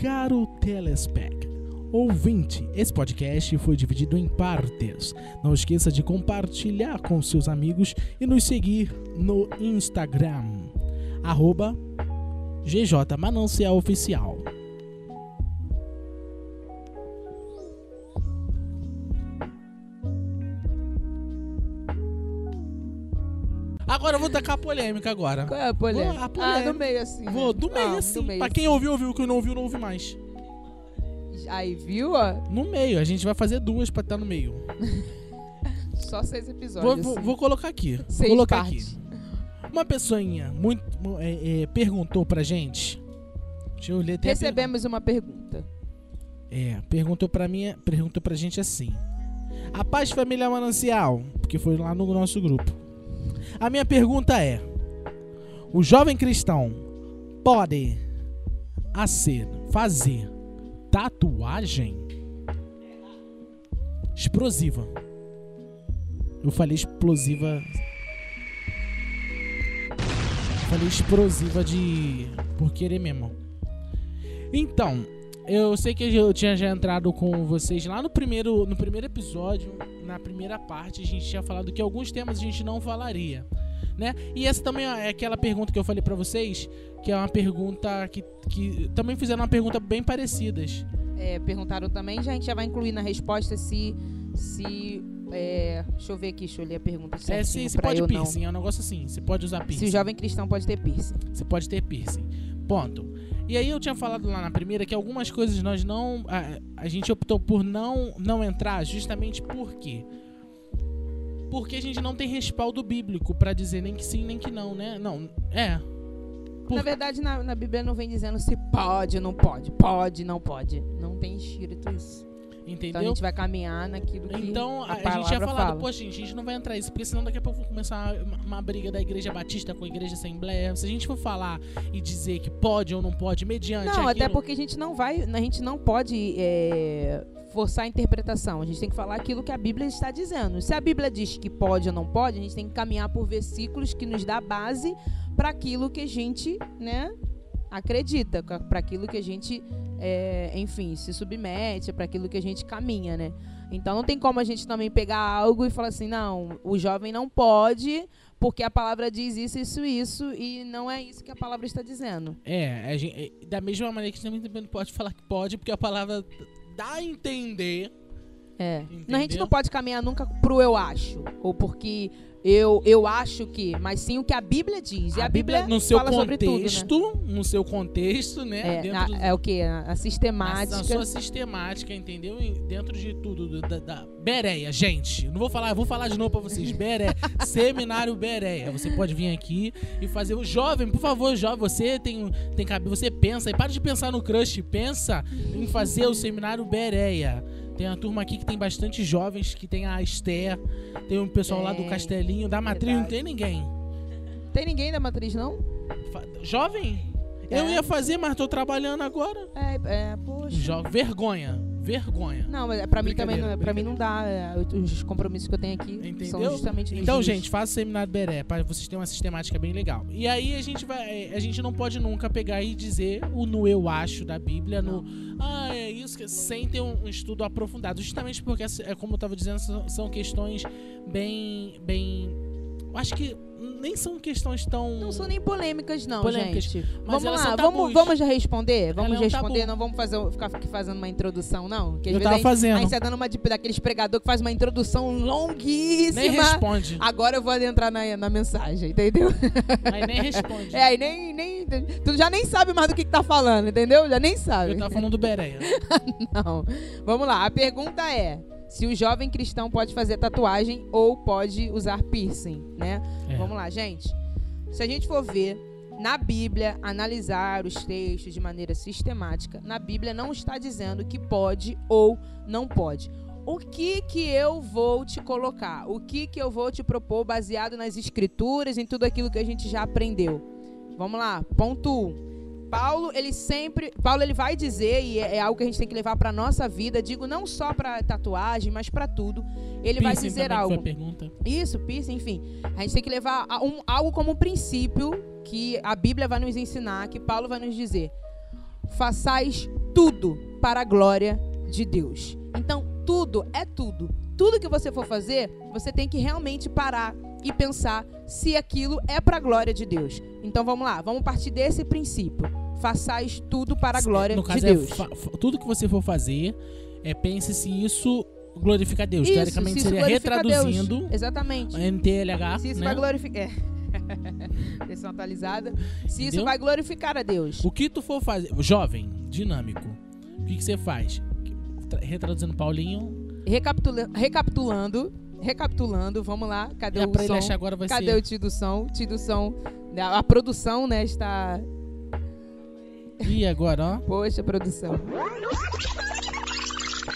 caro telespec. Ouvinte, esse podcast foi dividido em partes. Não esqueça de compartilhar com seus amigos e nos seguir no Instagram, arroba GJ Manancial Oficial. Vou tacar a polêmica agora. Qual é a polêmica? Vou- a Ah, polêmica. no meio assim. Vou do meio Ah, assim. do meio, pra quem ouviu, ouviu. Quem não ouviu, não ouve mais. Aí, viu? ó? No meio. A gente vai fazer duas pra estar no meio. Só seis Vou, episódios. vou, assim. vou colocar aqui. Vou Seis colocar partes. aqui. Uma pessoinha muito é, é, perguntou pra gente. Deixa eu ler Recebemos uma pergunta. É, perguntou pra mim, perguntou pra gente assim. A paz família manancial, porque foi lá no nosso grupo. A minha pergunta é: o jovem cristão pode ser fazer tatuagem explosiva? Eu falei explosiva. Eu falei explosiva de por querer mesmo. Então, eu sei que eu tinha já entrado com vocês lá no primeiro, no primeiro episódio, na primeira parte, a gente tinha falado que alguns temas a gente não falaria, né? E essa também é aquela pergunta que eu falei pra vocês, que é uma pergunta que, que também fizeram uma pergunta bem parecidas. É, perguntaram também, já a gente já vai incluir na resposta se. se é, deixa eu ver aqui, deixa eu ler a pergunta É, se, se pode eu não. piercing, é um negócio assim, você pode usar piercing. Se o jovem cristão pode ter piercing. Você pode ter piercing. Ponto. E aí eu tinha falado lá na primeira que algumas coisas nós não. A, a gente optou por não, não entrar justamente por quê? Porque a gente não tem respaldo bíblico pra dizer nem que sim, nem que não, né? Não, é. Por- Na verdade, na, na Bíblia não vem dizendo se pode não pode. Pode, não pode. Não tem escrito isso. Então a Entendeu? gente vai caminhar naquilo que Então a, a, a gente tinha palavra falado, fala. poxa, gente, a gente não vai entrar isso, porque senão daqui a pouco vai começar uma, uma briga da igreja batista com a igreja assembleia. Se a gente for falar e dizer que pode ou não pode, mediante Não, até aquilo- porque a gente não vai, a gente não pode é, forçar a interpretação. A gente tem que falar aquilo que a Bíblia está dizendo. Se a Bíblia diz que pode ou não pode, a gente tem que caminhar por versículos que nos dá base para aquilo que a gente, né, acredita, para aquilo que a gente, é, enfim, se submete, para aquilo que a gente caminha, né? Então não tem como a gente também pegar algo e falar assim, não, o jovem não pode porque a palavra diz isso, isso, isso e não é isso que a palavra está dizendo. É, gente- é, da mesma maneira que a gente também pode falar que pode, porque a palavra dá a entender. É. Entendeu? Não, a gente não pode caminhar nunca pro eu acho. Ou porque eu, eu acho que, mas sim o que a Bíblia diz. E a, Bíblia, no seu fala sobre tudo, né? contexto, no seu contexto, né? É, na- do- é o que? A, a sistemática. na sua sistemática, entendeu? Dentro de tudo, do- da, da Bereia, gente. Não vou falar, vou falar de novo pra vocês. Bereia, Seminário Bereia. Você pode vir aqui e fazer o jovem, por favor, jovem, você tem tem cabelo, você pensa e para de pensar no crush, pensa em fazer o Seminário Bereia. Tem uma turma aqui que tem bastante jovens, que tem a Esther, tem o pessoal lá do Castelinho, da Matriz não verdade. tem ninguém. Tem ninguém da matriz, não? Jovem? Eu É. ia fazer, mas tô trabalhando agora. É, é poxa. Vergonha, vergonha. Não, mas pra mim também não, pra mim não dá. é, os compromissos que eu tenho aqui são Entendeu? justamente nos Então, dias. gente, faça o seminário Beré, para vocês terem uma sistemática bem legal. E aí a gente vai, a gente não pode nunca pegar e dizer o no eu acho da Bíblia, no ah, é isso que sem ter um, um estudo aprofundado, justamente porque é como eu tava dizendo, são, são questões bem bem acho que nem são questões tão Não são nem polêmicas, não, Polêmicas, gente. mas Vamos lá, vamos, vamos já responder? Vamos é um responder, tabu. não vamos fazer, ficar aqui fazendo uma introdução, não? Que às eu vezes tava a gente- fazendo. A gente tá dando uma tipo daqueles pregador que faz uma introdução longuíssima. Nem responde. Agora eu vou adentrar na, na mensagem, entendeu? Aí nem responde. É, aí nem, nem. Tu já nem sabe mais do que, que tá falando, entendeu? Já nem sabe. Eu tava falando do Bereia. Não. Vamos lá, a pergunta é: se o jovem cristão pode fazer tatuagem ou pode usar piercing, né? É. Vamos lá, gente. Se a gente for ver na Bíblia, analisar os textos de maneira sistemática, na Bíblia não está dizendo que pode ou não pode. O que que eu vou te colocar? O que que eu vou te propor baseado nas escrituras, em tudo aquilo que a gente já aprendeu? Vamos lá, ponto 1. Um. Paulo, ele sempre, Paulo ele vai dizer e é, é algo que a gente tem que levar para nossa vida, digo não só para tatuagem, mas para tudo. Ele vai Piercing dizer que foi algo. Isso, piercing, enfim. A gente tem que levar um- algo como princípio que a Bíblia vai nos ensinar, que Paulo vai nos dizer. Façais tudo para a glória de Deus. Então, tudo é tudo. Tudo que você for fazer, você tem que realmente parar e pensar se aquilo é para a glória de Deus. Então vamos lá, vamos partir desse princípio. Façais tudo para a glória no caso de é Deus. fa- tudo que você for fazer, é, pense se isso glorifica a Deus. Isso, Teoricamente se isso seria a Deus. retraduzindo Exatamente. NTLH, Se isso né? vai glorificar. É. Versão atualizada. Se isso Entendeu? vai glorificar a Deus. O que tu for fazer, jovem, dinâmico, o que, que você faz? Tra- Retraduzindo Paulinho, Recapitula- recapitulando. Recapitulando, vamos lá. Cadê é o som? agora vai Cadê ser. o tio do som? Do som. A a produção, né, está. E agora, ó. Poxa, produção.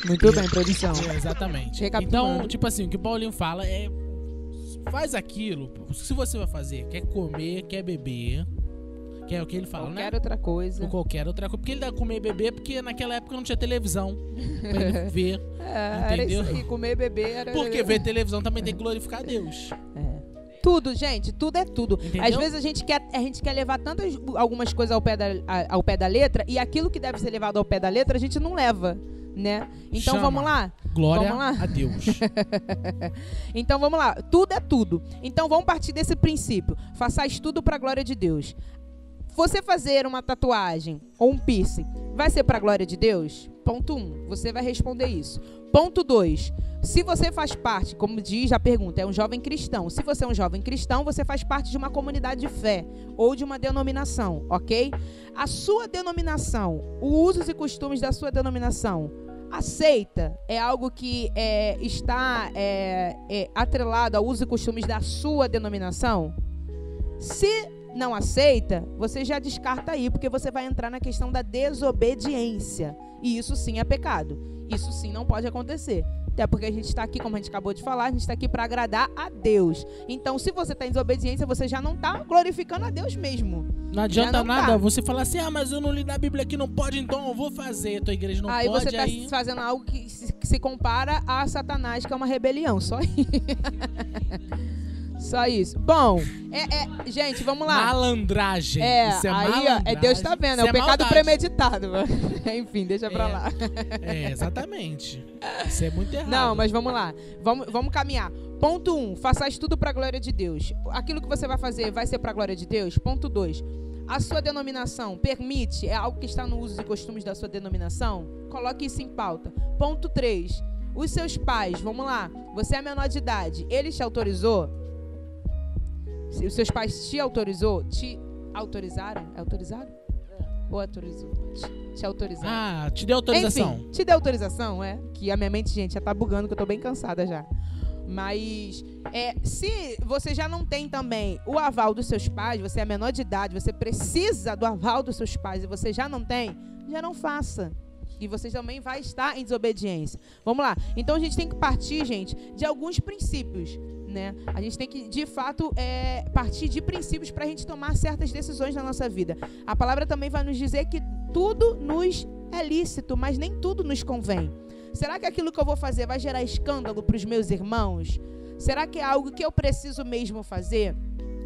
Muito bem, produção. É, exatamente. Então, tipo assim, o que o Paulinho fala é. Faz aquilo. Se você vai fazer, quer comer, quer beber. Que é o que ele fala, Qualquer né? outra coisa. Ou qualquer outra coisa. Porque ele dá comer e beber, porque naquela época não tinha televisão pra ele ver. É, era Entendeu? isso aí, comer, beber era. Porque ver televisão também tem que glorificar a Deus. É. Tudo, gente, tudo é tudo. Entendeu? Às vezes a gente quer, a gente quer levar tantas algumas coisas ao pé, da, ao pé da letra e aquilo que deve ser levado ao pé da letra a gente não leva, né? Então Chama. vamos lá. Glória Vamos lá? a Deus. Então vamos lá. Tudo é tudo. Então vamos partir desse princípio. Façais tudo para a glória de Deus. Você fazer uma tatuagem ou um piercing vai ser para a glória de Deus? Ponto 1. Um, você vai responder isso. Ponto 2. Se você faz parte, como diz a pergunta, é um jovem cristão. Se você é um jovem cristão, você faz parte de uma comunidade de fé ou de uma denominação, ok? A sua denominação, os usos e costumes da sua denominação, aceita é algo que é, está é, é, atrelado a usos e costumes da sua denominação? Se não aceita, você já descarta aí, porque você vai entrar na questão da desobediência. E isso sim é pecado. Isso sim não pode acontecer. Até porque a gente está aqui, como a gente acabou de falar, a gente está aqui para agradar a Deus. Então, se você está em desobediência, você já não está glorificando a Deus mesmo. Não adianta não nada tá. você falar assim, ah, mas eu não li na Bíblia que não pode, então eu vou fazer. Tua igreja não aí pode, você está aí... fazendo algo que se, que se compara a Satanás, que é uma rebelião. Só isso. Só isso. Bom, é, é- gente, vamos lá. Malandragem. É, Isso é aí ó, é malandragem. Deus tá vendo, é Isso o pecado maldade. premeditado. Enfim, deixa pra É. lá. É, exatamente. Isso é muito errado. Não, mas vamos lá. Vamos, vamos caminhar. Ponto 1, um, façais tudo pra glória de Deus. Aquilo que você vai fazer vai ser pra glória de Deus? Ponto 2. A sua denominação permite, é algo que está no uso e costumes da sua denominação? Coloque isso em pauta. Ponto 3. Os seus pais, vamos lá. Você é menor de idade, eles te autorizou? Se os seus pais te autorizou, te autorizaram? É autorizado? Ou autorizou? Te, te autorizaram? Ah, te deu autorização. Enfim, te deu autorização, é? Que a minha mente, gente, já tá bugando, que eu tô bem cansada já. Mas é, se você já não tem também o aval dos seus pais, você é menor de idade, você precisa do aval dos seus pais e você já não tem, já não faça. E você também vai estar em desobediência. Vamos lá. Então a gente tem que partir, gente, de alguns princípios. Né? A gente tem que, de fato, é, partir de princípios para a gente tomar certas decisões na nossa vida. A palavra também vai nos dizer que tudo nos é lícito, mas nem tudo nos convém. Será que aquilo que eu vou fazer vai gerar escândalo para os meus irmãos? Será que é algo que eu preciso mesmo fazer?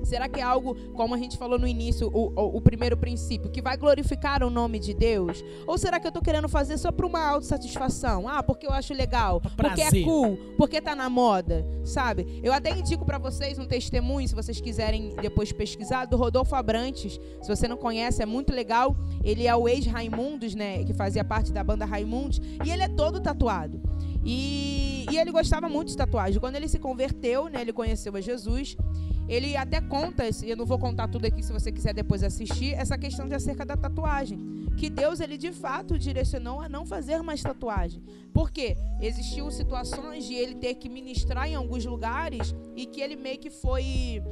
Será que é algo, como a gente falou no início, o, o, o primeiro princípio, que vai glorificar o nome de Deus? Ou será que eu estou querendo fazer só para uma autossatisfação? Ah, porque eu acho legal, porque é cool, porque tá na moda, sabe? Eu até indico para vocês um testemunho, se vocês quiserem depois pesquisar, do Rodolfo Abrantes. Se você não conhece, é muito legal. Ele é o ex-Raimundos, né? Que fazia parte da banda Raimundos. E ele é todo tatuado. E, e ele gostava muito de tatuagem. Quando ele se converteu, né? Ele conheceu a Jesus. Ele até conta, eu não vou contar tudo aqui se você quiser depois assistir, essa questão de acerca da tatuagem. Que Deus, ele de fato direcionou a não fazer mais tatuagem. Por quê? Existiam situações de ele ter que ministrar em alguns lugares e que ele meio que foi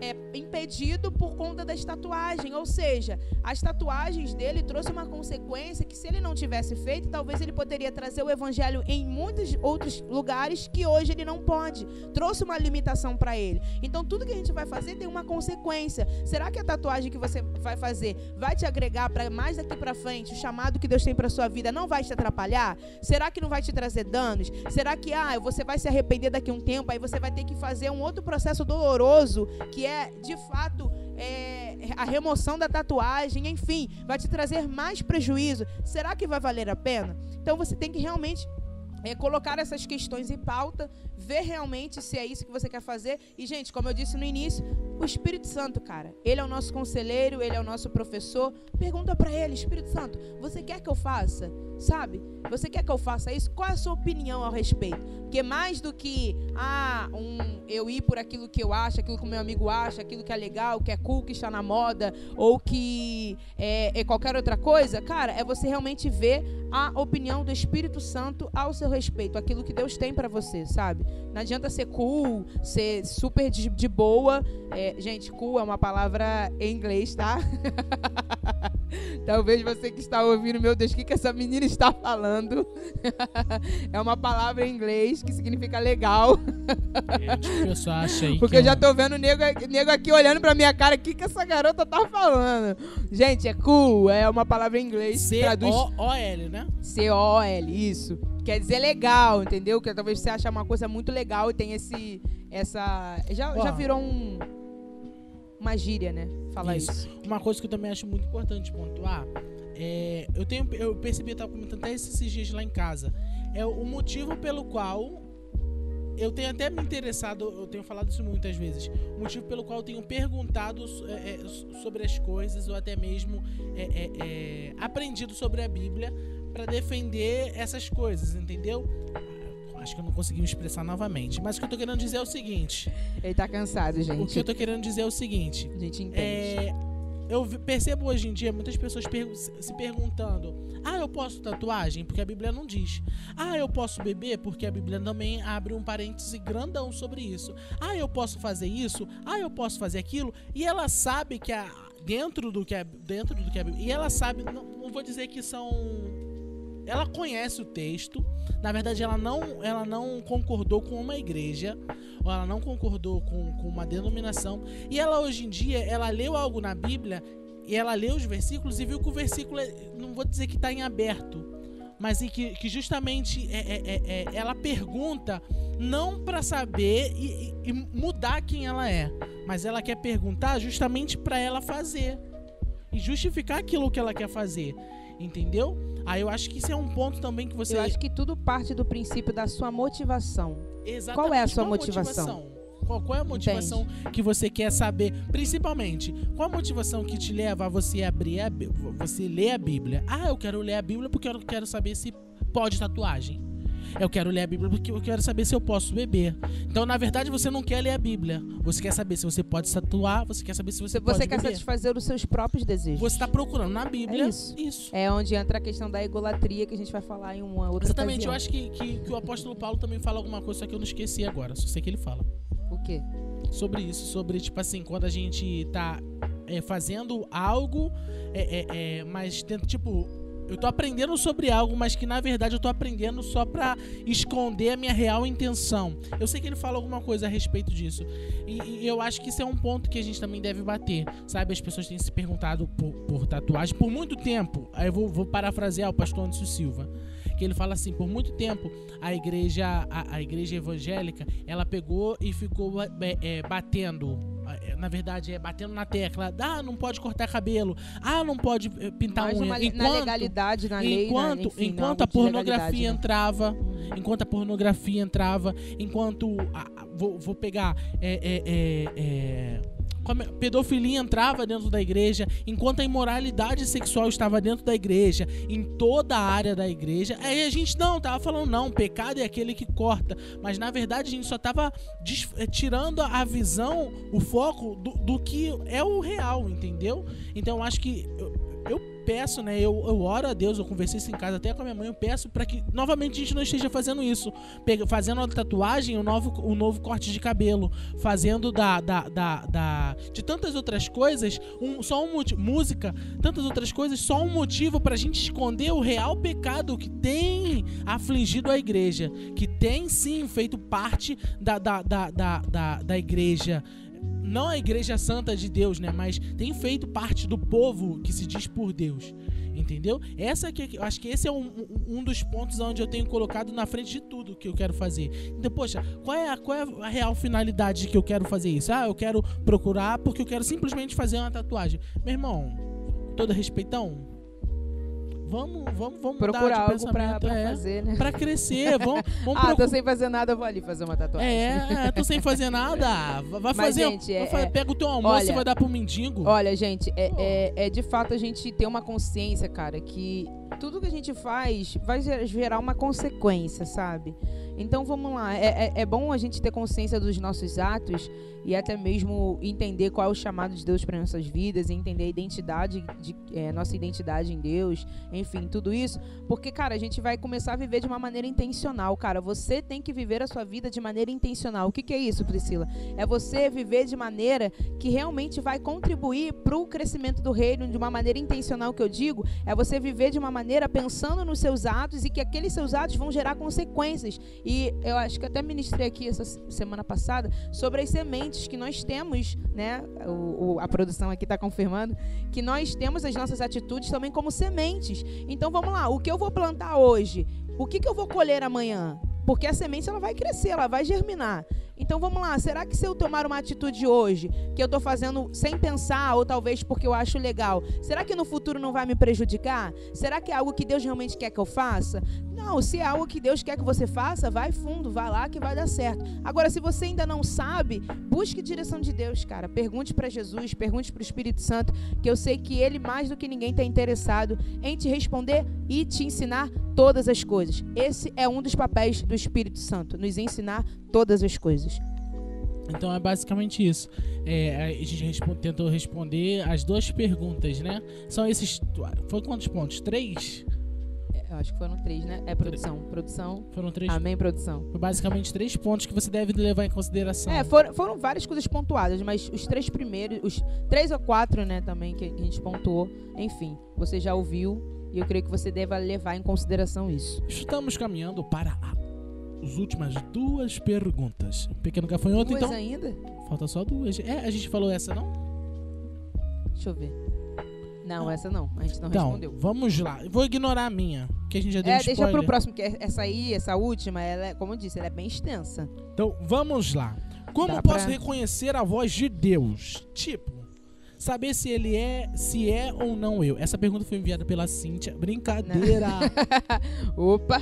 é, impedido por conta das tatuagens. Ou seja, as tatuagens dele trouxe uma consequência que se ele não tivesse feito, talvez ele poderia trazer o evangelho em muitos outros lugares que hoje ele não pode. Trouxe uma limitação para ele. Então tudo que a gente vai fazer tem uma consequência. Será que a tatuagem que você vai fazer vai te agregar para mais daqui para frente, o chamado que Deus tem para sua vida não vai te atrapalhar? Será que não vai te trazer danos? Será que ah, você vai se arrepender daqui a um tempo, aí você vai ter que fazer um outro processo doloroso que é de fato é, a remoção da tatuagem, enfim, vai te trazer mais prejuízo. Será que vai valer a pena? Então você tem que realmente é, colocar essas questões em pauta, ver realmente se é isso que você quer fazer. E, gente, como eu disse no início, o Espírito Santo, cara, ele é o nosso conselheiro, ele é o nosso professor. Pergunta para ele, Espírito Santo, você quer que eu faça? Sabe? Você quer que eu faça isso? Qual é a sua opinião ao respeito? Porque mais do que ah, um, eu ir por aquilo que eu acho, aquilo que o meu amigo acha, aquilo que é legal, que é cool, que está na moda, ou que é, é qualquer outra coisa, cara, é você realmente ver a opinião do Espírito Santo ao seu respeito, aquilo que Deus tem para você, sabe? Não adianta ser cool, ser super de, de boa. É, gente, cool é uma palavra em inglês, tá? Talvez você que está ouvindo, meu Deus, o que, que essa menina está falando? é uma palavra em inglês que significa legal. É, acha aí Porque eu já tô vendo o nego, nego aqui olhando pra minha cara, o que, que essa garota tá falando? Gente, é cool, é uma palavra em inglês. C-O-O-L, né? C-O-L, isso. Quer dizer legal, entendeu? Que talvez você ache uma coisa muito legal e tem esse. Essa. Já, já virou um uma gíria, né? Falar isso. isso. Uma coisa que eu também acho muito importante pontuar é, eu tenho eu percebi eu tava comentando até esses dias lá em casa é o motivo pelo qual eu tenho até me interessado eu tenho falado isso muitas vezes o motivo pelo qual eu tenho perguntado é, é, sobre as coisas ou até mesmo é, é aprendido sobre a Bíblia para defender essas coisas entendeu Acho que eu não consegui me expressar novamente. Mas o que eu tô querendo dizer é o seguinte. Ele tá cansado, gente. O que eu tô querendo dizer é o seguinte. A gente entende. É, eu percebo hoje em dia muitas pessoas per se perguntando: Ah, eu posso tatuagem? Porque a Bíblia não diz. Ah, eu posso beber? Porque a Bíblia também abre um parêntese grandão sobre isso. Ah, eu posso fazer isso? Ah, eu posso fazer aquilo? E ela sabe que a, dentro do que é dentro do que é e ela sabe, não, não vou dizer que são ela conhece o texto. Na verdade, ela não, ela não concordou com uma igreja, ou ela não concordou com, com uma denominação. E ela hoje em dia, ela leu algo na Bíblia e ela leu os versículos e viu que o versículo, é, não vou dizer que está em aberto, mas que, que justamente é, é, é, é ela pergunta não para saber e, e, mudar quem ela é, mas ela quer perguntar justamente para ela fazer e justificar aquilo que ela quer fazer. Entendeu? Aí eu acho que isso é um ponto também que você. Eu acho que tudo parte do princípio da sua motivação. Exatamente. Qual é a sua motivação? motivação? Qual, qual, é a motivação Entende. que você quer saber? Principalmente, qual a motivação que te leva a você abrir a, você ler a Bíblia? Ah, eu quero ler a Bíblia porque eu quero saber se pode tatuagem. Eu quero ler a Bíblia porque eu quero saber se eu posso beber. Então, na verdade, você não quer ler a Bíblia. Você quer saber se você pode tatuar, você quer saber se você, você pode Você quer beber. satisfazer os seus próprios desejos. Você está procurando na Bíblia. É isso. isso. É onde entra a questão da egolatria que a gente vai falar em uma outra Exatamente. Ocasião. Eu acho que, que, que o apóstolo Paulo também fala alguma coisa, só que eu não esqueci agora. Só sei que ele fala. O quê? Sobre isso. Sobre, tipo assim, quando a gente tá é, fazendo algo, é, é, é mas tenta, tipo eu tô aprendendo sobre algo, mas que na verdade eu tô aprendendo só para esconder a minha real intenção. Eu sei que ele fala alguma coisa a respeito disso. E, e, eu acho que isso é um ponto que a gente também deve bater. Sabe, as pessoas têm se perguntado por, por tatuagem por muito tempo. Aí eu vou, vou parafrasear o pastor Anderson Silva que ele fala assim, por muito tempo a igreja a, a igreja evangélica ela pegou e ficou é, é, batendo na verdade é batendo na tecla ah não pode cortar cabelo. Ah não pode é, pintar Mais unha. enquanto, na legalidade na lei enquanto na, enfim, enquanto a pornografia né? entrava enquanto a pornografia entrava enquanto a, a, vou, vou pegar é, é, pedofilia entrava dentro da igreja, enquanto a imoralidade sexual estava dentro da igreja, em toda a área da igreja. Aí a gente não tava falando não, pecado é aquele que corta, mas na verdade a gente só tava eh, tirando a visão, o foco do, do que é o real, entendeu? Então acho que eu, eu peço, né? Eu, eu oro a Deus, eu conversei isso em casa até com a minha mãe, eu peço para que novamente a gente não esteja fazendo isso. Pega, fazendo a tatuagem, o novo, um novo corte de cabelo, fazendo da, da, da, da de tantas outras coisas, um, só um música, tantas outras coisas, só um motivo pra gente esconder o real pecado que tem afligido a igreja, que tem sim feito parte da, da, da, da, da, da igreja não a igreja santa de Deus, né, mas tem feito parte do povo que se diz por Deus. Entendeu? Essa que eu acho que esse é um, um, dos pontos onde eu tenho colocado na frente de tudo que eu quero fazer. Então, poxa, qual é, a, qual é a real finalidade que eu quero fazer isso? Ah, eu quero procurar porque eu quero simplesmente fazer uma tatuagem. Meu irmão, todo respeitão, Vamos, vamos, vamos procurar algo pra, pra é, fazer, né? Pra crescer, vamos, vamos Ah, tô sem fazer nada, vou ali fazer uma tatuagem. É, tô sem fazer nada. Vai Mas, fazer. Gente, é, vai, é, pega o teu almoço olha, e vai dar pro mendigo. Olha, gente, é, é, é, de fato a gente ter uma consciência, cara, que tudo que a gente faz vai gerar uma consequência, sabe? Então vamos lá, é, é, é, bom a gente ter consciência dos nossos atos e até mesmo entender qual é o chamado de Deus para nossas vidas, entender a identidade, de, é, nossa identidade em Deus, enfim, tudo isso, porque, cara, a gente vai começar a viver de uma maneira intencional, cara. Você tem que viver a sua vida de maneira intencional. O que, que é isso, Priscila? É você viver de maneira que realmente vai contribuir para o crescimento do reino de uma maneira intencional, que eu digo, é você viver de uma maneira pensando nos seus atos e que aqueles seus atos vão gerar consequências. E eu acho que até ministrei aqui essa semana passada sobre as sementes que nós temos, né? O, o, a produção aqui está confirmando que nós temos as nossas atitudes também como sementes. Então vamos lá, o que eu vou plantar hoje? O que, que eu vou colher amanhã? Porque a semente ela vai crescer, ela vai germinar. Então vamos lá, será que se eu tomar uma atitude hoje, que eu estou fazendo sem pensar, ou talvez porque eu acho legal, será que no futuro não vai me prejudicar? Será que é algo que Deus realmente quer que eu faça? Não, se é algo que Deus quer que você faça, vai fundo, vai lá que vai dar certo. Agora, se você ainda não sabe, busque direção de Deus, cara. Pergunte para Jesus, pergunte para o Espírito Santo, que eu sei que Ele, mais do que ninguém, está interessado em te responder e te ensinar todas as coisas. Esse é um dos papéis do Espírito Santo, nos ensinar todas as coisas. Então é basicamente isso. É, a gente respo tentou responder as duas perguntas, né? São esses. Foi quantos pontos? Três? É, eu acho que foram três, né? É produção. Produção. Foram três. Amém, produção. Foi basicamente três pontos que você deve levar em consideração. É, foram, foram várias coisas pontuadas, mas os três primeiros, os três ou quatro, né, também que a gente pontuou. Enfim, você já ouviu e eu creio que você deva levar em consideração isso. Estamos caminhando para a as últimas duas perguntas. Pequeno gafanhoto, duas então. ainda? Falta só duas. É, a gente falou essa, não? Deixa eu ver. Não, ah. essa não. A gente não então, respondeu. Vamos lá. Vou ignorar a minha, que a gente já deu É, um deixa pro próximo, que essa aí, essa última, ela é, como eu disse, ela é bem extensa. Então, vamos lá. Como Dá posso pra... reconhecer a voz de Deus? Tipo, saber se ele é, se é ou não eu. Essa pergunta foi enviada pela Cíntia. Brincadeira. Opa.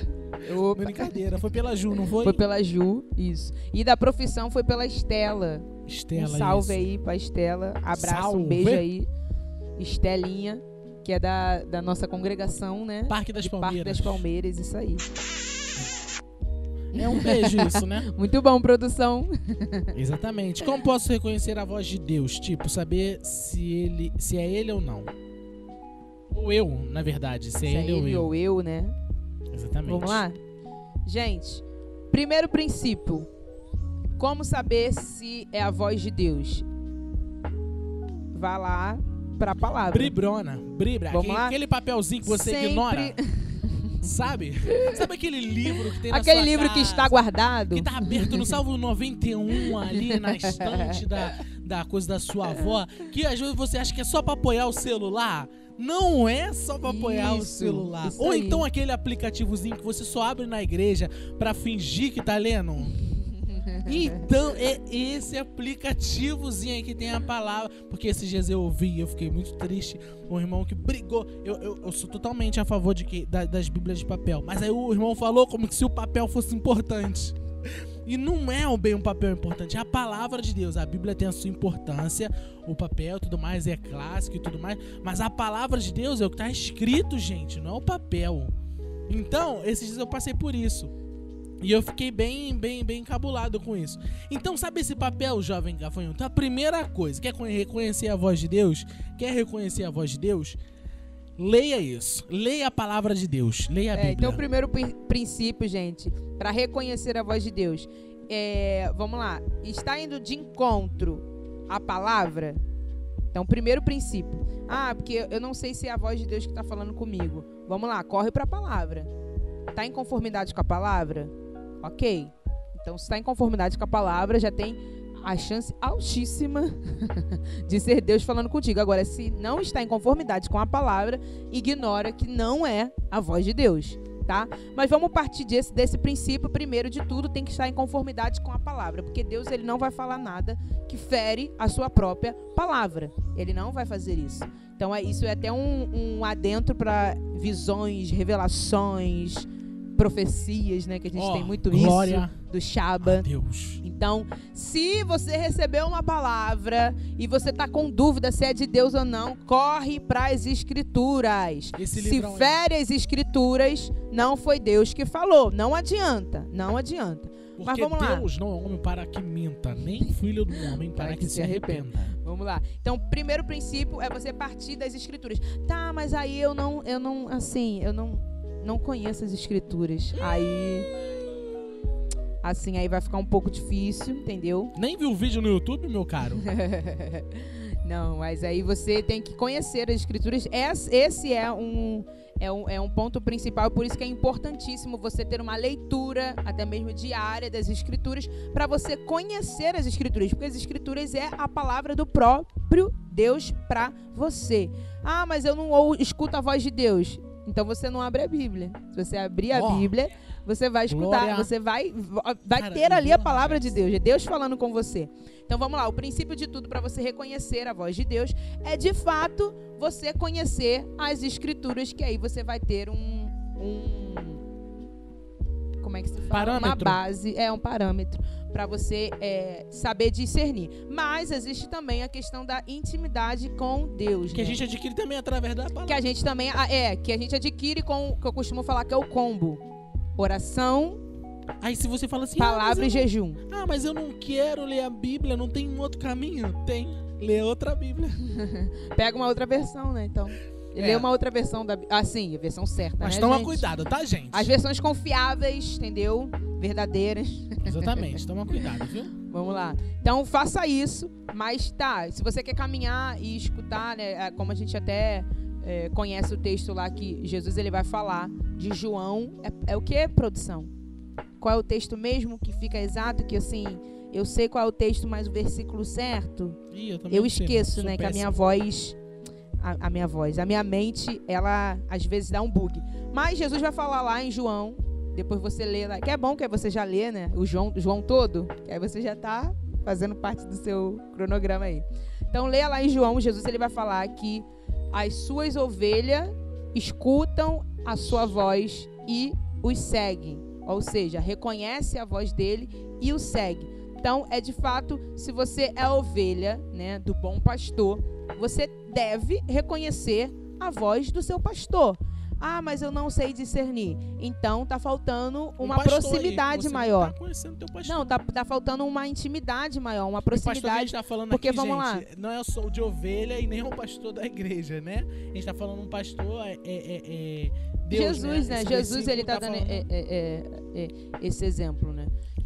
Opa. Brincadeira, foi pela Ju, não foi? Foi pela Ju, isso. E da profissão foi pela Estela. Estela, um salve isso. aí pra Estela. Abraço, salve. um beijo aí. Estelinha, que é da, da nossa congregação, né? Parque das Palmeiras. Parque das Palmeiras, isso aí. É um beijo isso, né? Muito bom, produção. Exatamente. Como posso reconhecer a voz de Deus? Tipo, saber se ele, se é ele ou não. Ou eu, na verdade, se, é se é ele, é ele ou eu. ou eu, né? Exatamente. Vamos lá? Gente, primeiro princípio. Como saber se é a voz de Deus? Vá lá para a palavra. Bribrona, bribra. Vamos aquele, lá? aquele papelzinho que você Sempre... ignora. Sabe? Sabe aquele livro que tem na Aquele livro casa, que está guardado? Que tá aberto no Salvo 91 ali na estante da, da coisa da sua avó. Que às vezes você acha que é só pra apoiar o celular. Não é só pra apoiar o celular. Ou então aquele aplicativozinho que você só abre na igreja pra fingir que tá lendo. Então, é esse aplicativozinho aí que tem a palavra. Porque esses dias eu ouvi, eu fiquei muito triste. Um irmão que brigou. Eu, eu, eu sou totalmente a favor de que, da- das Bíblias de papel. Mas aí o irmão falou como se o papel fosse importante. E não é um bem um papel importante, é a palavra de Deus. A Bíblia tem a sua importância, o papel tudo mais é clássico e tudo mais. Mas a palavra de Deus é o que está escrito, gente, não é o papel. Então, esses dias eu passei por isso. E eu fiquei bem, bem, bem encabulado com isso. Então, sabe esse papel, jovem gafanhoto? A primeira coisa, quer conhe- reconhecer a voz de Deus? Quer reconhecer a voz de Deus? Leia isso. Leia a palavra de Deus. Leia a É, Bíblia. então, o primeiro pri- princípio, gente, para reconhecer a voz de Deus, é, vamos lá, está indo de encontro à palavra? Então, primeiro princípio. Ah, porque eu não sei se é a voz de Deus que está falando comigo. Vamos lá, corre para a palavra. Está em conformidade com a palavra? Ok. Então, se está em conformidade com a palavra, já tem a chance altíssima de ser Deus falando contigo. Agora, se não está em conformidade com a palavra, ignora que não é a voz de Deus. Tá? Mas vamos partir desse, desse princípio. Primeiro de tudo, tem que estar em conformidade com a palavra, porque Deus ele não vai falar nada que fere a sua própria palavra. Ele não vai fazer isso. Então, é, isso é até um, um adentro para visões, revelações, profecias, né? Que a gente oh, tem muito glória isso do Shaba. Deus. Então, se você recebeu uma palavra e você tá com dúvida se é de Deus ou não, corre para as escrituras. Esse se fere as escrituras, não foi Deus que falou. Não adianta, não adianta. Porque Mas vamos Deus não é homem para que minta, nem filho do homem para, para que, que, se arrependa. arrependa. Vamos lá. Então, o primeiro princípio é você partir das escrituras. Tá, mas aí eu não, eu não, assim, eu não, não conheço as escrituras. Aí. Assim, aí vai ficar um pouco difícil, entendeu? Nem viu o vídeo no YouTube, meu caro? não, mas aí você tem que conhecer as escrituras. Esse é um, é um, é um ponto principal, por isso que é importantíssimo você ter uma leitura, até mesmo diária, das escrituras, para você conhecer as escrituras, porque as escrituras é a palavra do próprio Deus para você. Ah, mas eu não ou, escuto a voz de Deus. Então você não abre a Bíblia. Se você abrir a oh, Bíblia, você vai escutar, glória. você vai, vai Cara, ter ali a palavra de Deus, é Deus falando com você. Então vamos lá, o princípio de tudo para você reconhecer a voz de Deus é de fato você conhecer as escrituras, que aí você vai ter um, um como é que se fala? Parâmetro. Uma base, é um parâmetro para você é, saber discernir. Mas existe também a questão da intimidade com Deus. Que né? a gente adquire também através da palavra. Que a gente também é, que a gente adquire com que eu costumo falar que é o combo. Oração. Aí se você fala assim, palavra ah, e jejum. Ah, mas eu não quero ler a Bíblia, não tem um outro caminho? Tem. Lê outra Bíblia. Pega uma outra versão, né? Então. É. Lê uma outra versão da. Ah, sim, a versão certa. Mas né, toma gente? cuidado, tá, gente? As versões confiáveis, entendeu? Verdadeiras. Exatamente, toma cuidado, viu? Vamos lá. Então faça isso, mas tá, se você quer caminhar e escutar, né? É, como a gente até é, conhece o texto lá que Jesus ele vai falar de João. É, é o que, produção? Qual é o texto mesmo que fica exato? Que assim, eu sei qual é o texto, mas o versículo certo. Ih, eu, eu esqueço, né? Que a minha voz a, a, minha voz. A minha mente, ela às vezes dá um bug. Mas Jesus vai falar lá em João, depois você lê lá, que é bom que você já lê, né? O João, João todo, que aí você já tá fazendo parte do seu cronograma aí. Então leia lá em João, Jesus ele vai falar que as suas ovelhas escutam a sua voz e os seguem. Ou seja, reconhece a voz dele e o segue. Então, é de fato, se você é ovelha, né, do bom pastor, você deve reconhecer a voz do seu pastor. Ah, mas eu não sei discernir. Então tá faltando uma um proximidade maior. Tá não, tá, tá faltando uma intimidade maior, uma proximidade. A gente tá falando porque aqui, vamos gente, lá. não é só o de ovelha e nem o pastor da igreja, né? A gente tá falando um pastor é, é, é Deus, Jesus, né? né? Jesus ele tá, tá dando é, é, é, esse exemplo, né?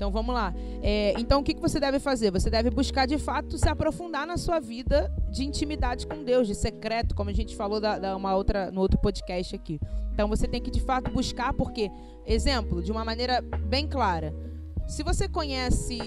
Então vamos lá. É, então o que, que você deve fazer? Você deve buscar de fato se aprofundar na sua vida de intimidade com Deus, de secreto, como a gente falou da, da uma outra, no outro podcast aqui. Então você tem que de fato buscar, porque, exemplo, de uma maneira bem clara, se você conhece,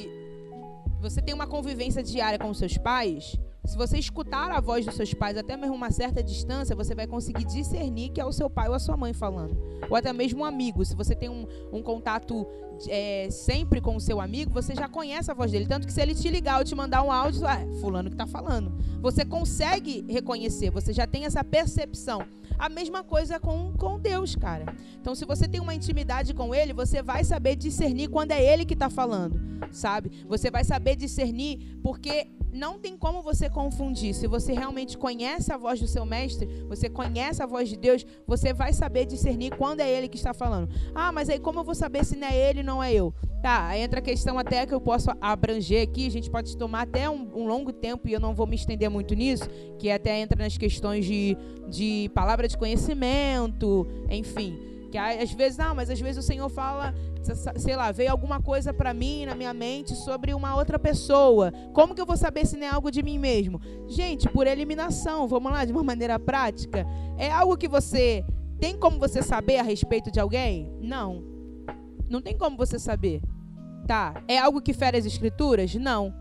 você tem uma convivência diária com seus pais, se você escutar a voz dos seus pais até mesmo uma certa distância, você vai conseguir discernir que é o seu pai ou a sua mãe falando. Ou até mesmo um amigo. Se você tem um, um contato é, sempre com o seu amigo, você já conhece a voz dele. Tanto que se ele te ligar ou te mandar um áudio, ah, fulano que está falando. Você consegue reconhecer, você já tem essa percepção. A mesma coisa com, com Deus, cara. Então, se você tem uma intimidade com Ele, você vai saber discernir quando é Ele que está falando, sabe? Você vai saber discernir porque não tem como você confundir. Se você realmente conhece a voz do seu mestre, você conhece a voz de Deus, você vai saber discernir quando é ele que está falando. Ah, mas aí como eu vou saber se não é ele não é eu? Tá, entra a questão até que eu posso abranger aqui, a gente pode tomar até um, um longo tempo e eu não vou me estender muito nisso, que até entra nas questões de, de palavra de conhecimento, enfim. Que às vezes, não, mas às vezes o Senhor fala sei lá, veio alguma coisa para mim na minha mente sobre uma outra pessoa. Como que eu vou saber se não é algo de mim mesmo? Gente, por eliminação, vamos lá, de uma maneira prática. É algo que você tem como você saber a respeito de alguém? Não. Não tem como você saber. Tá. É algo que fere as escrituras? Não.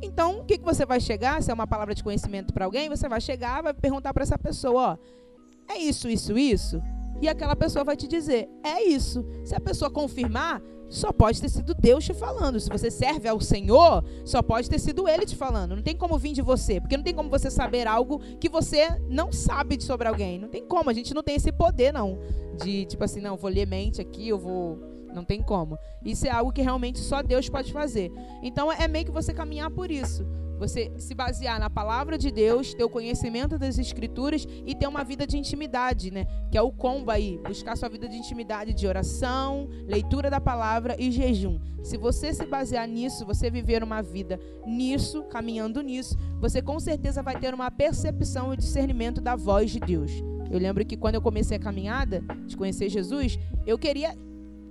Então, o que, que você vai chegar? Se é uma palavra de conhecimento para alguém, você vai chegar, vai perguntar para essa pessoa, ó, é isso, isso, isso? E aquela pessoa vai te dizer, é isso. Se a pessoa confirmar, só pode ter sido Deus te falando. Se você serve ao Senhor, só pode ter sido Ele te falando. Não tem como vir de você, porque não tem como você saber algo que você não sabe sobre alguém. Não tem como, a gente não tem esse poder, não. De tipo assim, não, vou ler mente aqui, eu vou não tem como. Isso é algo que realmente só Deus pode fazer. Então é meio que você caminhar por isso. Você se basear na palavra de Deus, ter o conhecimento das escrituras e ter uma vida de intimidade, né? Que é o combo aí, buscar sua vida de intimidade de oração, leitura da palavra e jejum. Se você se basear nisso, você viver uma vida nisso, caminhando nisso, você com certeza vai ter uma percepção e discernimento da voz de Deus. Eu lembro que quando eu comecei a caminhada de conhecer Jesus, eu queria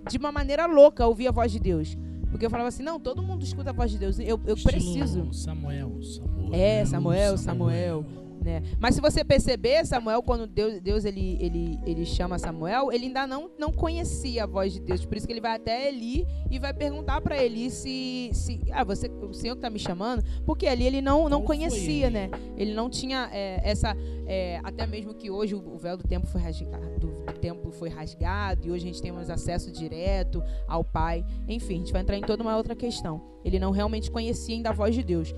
de uma maneira louca ouvir a voz de Deus. Porque eu falava assim, não, todo mundo escuta a voz de Deus. Eu, eu preciso. Samuel, Samuel. É, Samuel, Samuel. Samuel. Né? Mas se você perceber, Samuel, quando Deus, Deus ele, ele, ele chama Samuel, ele ainda não, não conhecia a voz de Deus. Por isso que ele vai até Eli e vai perguntar para Eli se, se. Ah, você, o Senhor que tá me chamando? Porque ali ele não, não conhecia, né? Ele não tinha é, essa. É, até mesmo que hoje o véu do tempo foi rasgado, do, tempo foi rasgado e hoje a gente tem mais acesso direto ao Pai. Enfim, a gente vai entrar em toda uma outra questão. Ele não realmente conhecia ainda a voz de Deus.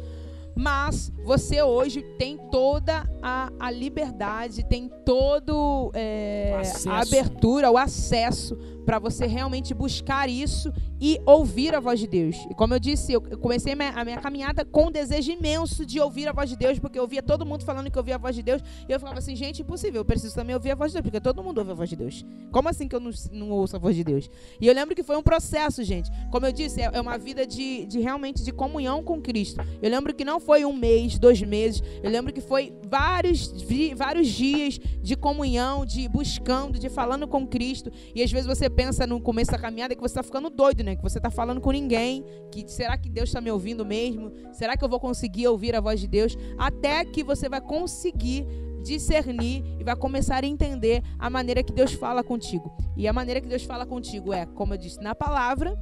Mas você hoje tem toda a, a liberdade, tem todo é, a abertura, o acesso para você realmente buscar isso e ouvir a voz de Deus. E como eu disse, eu comecei a minha caminhada com um desejo imenso de ouvir a voz de Deus, porque eu via todo mundo falando que ouvia a voz de Deus, e eu falava assim, gente, impossível, eu preciso também ouvir a voz de Deus, porque todo mundo ouve a voz de Deus. Como assim que eu não, não ouço a voz de Deus? E eu lembro que foi um processo, gente. Como eu disse, é, é uma vida de, de realmente de comunhão com Cristo. Eu lembro que não foi um mês, dois meses, eu lembro que foi vários, vários dias de comunhão, de buscando, de falando com Cristo, e às vezes você pensa no começo da caminhada que você está ficando doido, né? Que você está falando com ninguém. Que será que Deus está me ouvindo mesmo? Será que eu vou conseguir ouvir a voz de Deus? Até que você vai conseguir discernir e vai começar a entender a maneira que Deus fala contigo. E a maneira que Deus fala contigo é, como eu disse, na palavra,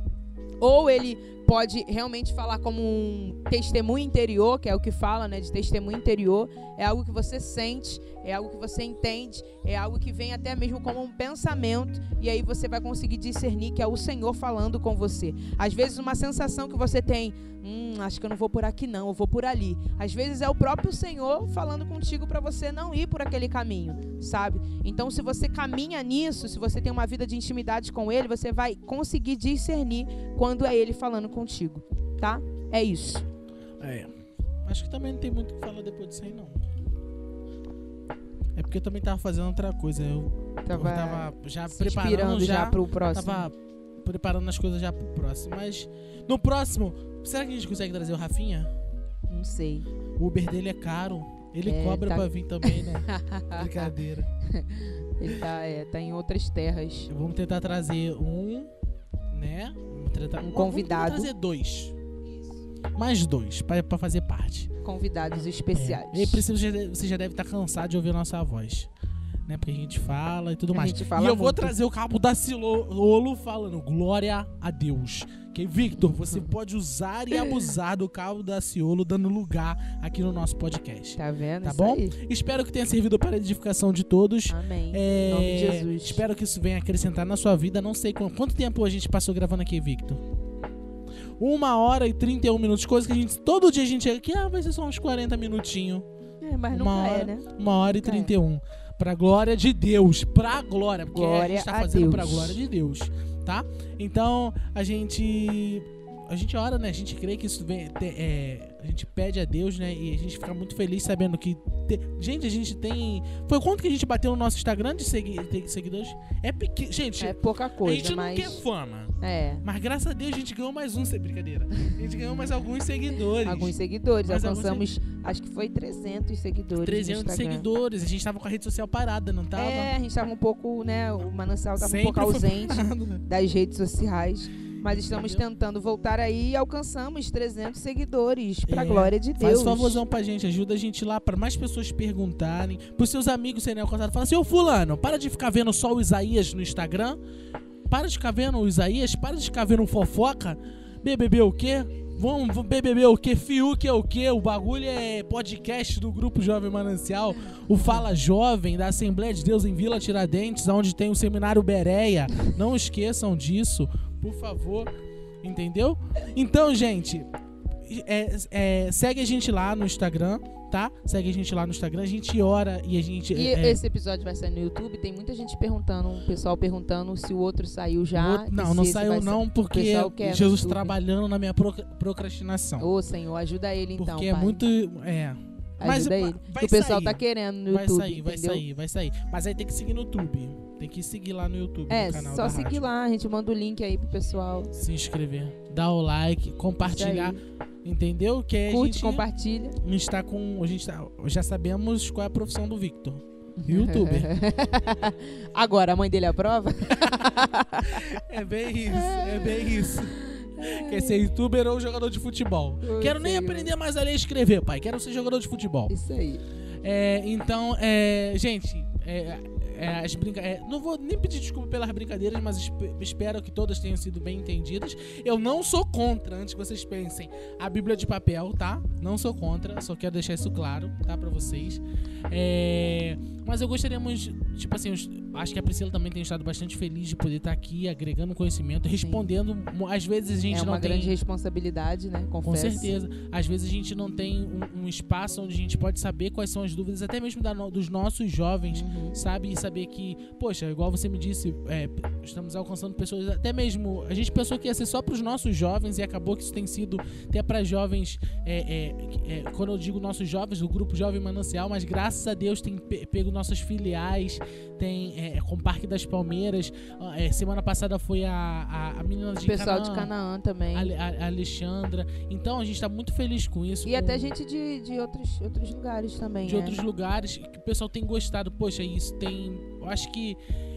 ou ele pode realmente falar como um testemunho interior, que é o que fala, né, de testemunho interior, é algo que você sente, é algo que você entende, é algo que vem até mesmo como um pensamento, e aí você vai conseguir discernir que é o Senhor falando com você. Às vezes uma sensação que você tem, hum, acho que eu não vou por aqui não, eu vou por ali. Às vezes é o próprio Senhor falando contigo para você não ir por aquele caminho, sabe? Então se você caminha nisso, se você tem uma vida de intimidade com ele, você vai conseguir discernir quando é ele falando contigo, tá? É isso. É. Acho que também não tem muito o que falar depois disso aí não. É porque eu também tava fazendo outra coisa. Eu tava, eu tava já preparando já, já pro próximo. Tava preparando as coisas já pro próximo. Mas no próximo, será que a gente consegue trazer o Rafinha? Não sei. O Uber dele é caro. Ele é, cobra tá... pra vir também, né? Brincadeira. Ele tá, é, tá em outras terras. Vamos tentar trazer um, né? Tentar... Um convidado. Vamos trazer dois. Mais dois, para fazer parte. Convidados especiais. É. E você já deve estar cansado de ouvir a nossa voz. Né? Porque a gente fala e tudo a mais. e eu muito. vou trazer o cabo da Silolo falando glória a Deus. Que Victor, você pode usar e abusar do cabo da Ciolo dando lugar aqui no nosso podcast. Tá vendo? Tá bom? Aí. Espero que tenha servido para a edificação de todos. Amém. É, em nome de Jesus. Espero que isso venha acrescentar na sua vida. Não sei quanto, quanto tempo a gente passou gravando aqui, Victor. Uma hora e 31 minutos, coisa que a gente. Todo dia a gente chega aqui, ah, vai ser só uns 40 minutinhos. É, mas uma nunca hora, é, né? Uma hora e Nunca 31. É. Pra glória de Deus. Pra glória. Porque a Glória gente tá a fazendo Deus. pra glória de Deus. Tá? Então, a gente. A gente ora, né? A gente crê que isso vem. é, a gente pede a Deus, né? E a gente fica muito feliz sabendo que. te- gente, a gente tem. Foi quanto que a gente bateu no nosso Instagram de segui- de seguidores? É pequeno. Gente, É pouca a coisa, gente não mas. quer fama. É. Mas graças a Deus a gente ganhou mais um, sem brincadeira. A gente ganhou mais alguns seguidores. Alguns seguidores. Mas alguns Alcançamos, acho que foi 300 seguidores. no 300 Instagram. seguidores. A gente tava com a rede social parada, não tava? É, a gente tava um pouco, né? O Manancial tava Sempre um pouco ausente parado, né? das redes sociais. Mas estamos tentando voltar aí e alcançamos 300 seguidores. Pra É, glória de Deus. Faz um favorzão pra gente, ajuda a gente lá pra mais pessoas perguntarem, pros seus amigos serem alcançados. Fala assim, ô fulano, para de ficar vendo só o Isaías no Instagram, para de ficar vendo o Isaías, para de ficar vendo o fofoca, BBB o quê? Vamos, vamos BBB o que? Fiuk é o que? O bagulho é podcast do Grupo Jovem Manancial, o Fala Jovem da Assembleia de Deus em Vila Tiradentes, onde tem o Seminário Bereia. Não esqueçam disso, por favor. Entendeu? Então, gente, é, é, segue a gente lá no Instagram, tá? Segue a gente lá no Instagram, a gente ora e a gente. E é, esse episódio vai sair no YouTube. Tem muita gente perguntando, o pessoal perguntando se o outro saiu já. outro- não, não saiu vai não, sair. porque Jesus trabalhando na minha proc- procrastinação. Ô, Senhor, ajuda ele então. porque é pai. muito. É. Mas Ajuda ele. vai que o pessoal sair. tá querendo no vai YouTube. sair, vai entendeu? sair, vai sair. Mas aí tem que seguir no YouTube. Tem que seguir lá no YouTube, É, no canal só seguir rádio. lá, a gente manda o link aí pro pessoal. Se inscrever, dar o like, compartilhar, entendeu? Que Curte, gente, compartilha. a gente tá com, a gente tá- já sabemos qual é a profissão do Victor. Youtuber. Agora, a mãe dele aprova? É bem isso, é bem isso. Quer ser youtuber ou jogador de futebol? Ô, Quero nem Senhor. aprender mais a ler e escrever, pai. Quero ser jogador de futebol. Isso aí. É, então, é, gente, é, é, as brinca é, não vou nem pedir desculpa pelas brincadeiras, mas esp- espero que todas tenham sido bem entendidas. Eu não sou contra, antes que vocês pensem, a Bíblia de papel, tá? Não sou contra, só quero deixar isso claro, tá, pra vocês. É, mas eu gostaríamos, tipo assim, acho que a Priscila também tem estado bastante feliz de poder estar aqui agregando conhecimento, respondendo. mo- Às vezes a gente é uma não tem. grande responsabilidade, né? Com Confesso. certeza. Às vezes a gente não tem um, um espaço onde a gente pode saber quais são as dúvidas, até mesmo da dos nossos jovens, Uhum. sabe? E saber que, poxa, igual você me disse, é, estamos alcançando pessoas, até mesmo. A gente pensou que ia ser só para os nossos jovens e acabou que isso tem sido até para jovens. é, é, é, quando eu digo nossos jovens, do grupo Jovem Manancial, mas graças a Deus tem pe- pego nossas filiais, tem é, com o Parque das Palmeiras. é, semana passada foi a, a, a menina de pessoal de Canaã. Canaã também. A- a Alexandra. Então a gente tá muito feliz com isso. E com- até gente de, de outros, outros lugares também. de né? outros lugares que o pessoal tem gostado. Poxa, isso tem. Eu acho que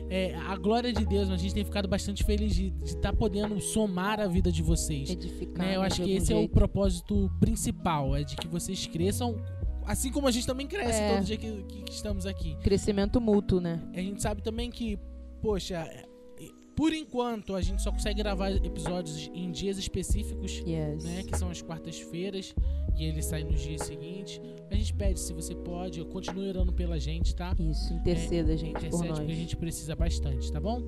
é, a glória de Deus, a gente tem ficado bastante feliz de estar podendo somar a vida de vocês. Edificar. Né? Eu acho que esse é o jeito. propósito principal, é de que vocês cresçam. Assim como a gente também cresce É. todo dia que, que- estamos aqui. Crescimento mútuo, né? A gente sabe também que, poxa, por enquanto a gente só consegue gravar episódios em dias específicos Yes. né, que são as quartas-feiras e ele sai nos dias seguintes. A gente pede se você pode, continue orando pela gente, tá? Isso, interceda, gente, por Intercede nós. porque a gente precisa bastante, tá bom?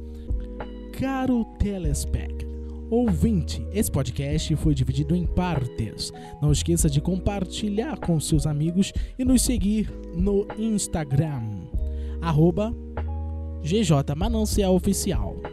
Caro telespec, ouvinte, esse podcast foi dividido em partes. Não esqueça de compartilhar com seus amigos e nos seguir no Instagram, arroba GJ Manancial Oficial.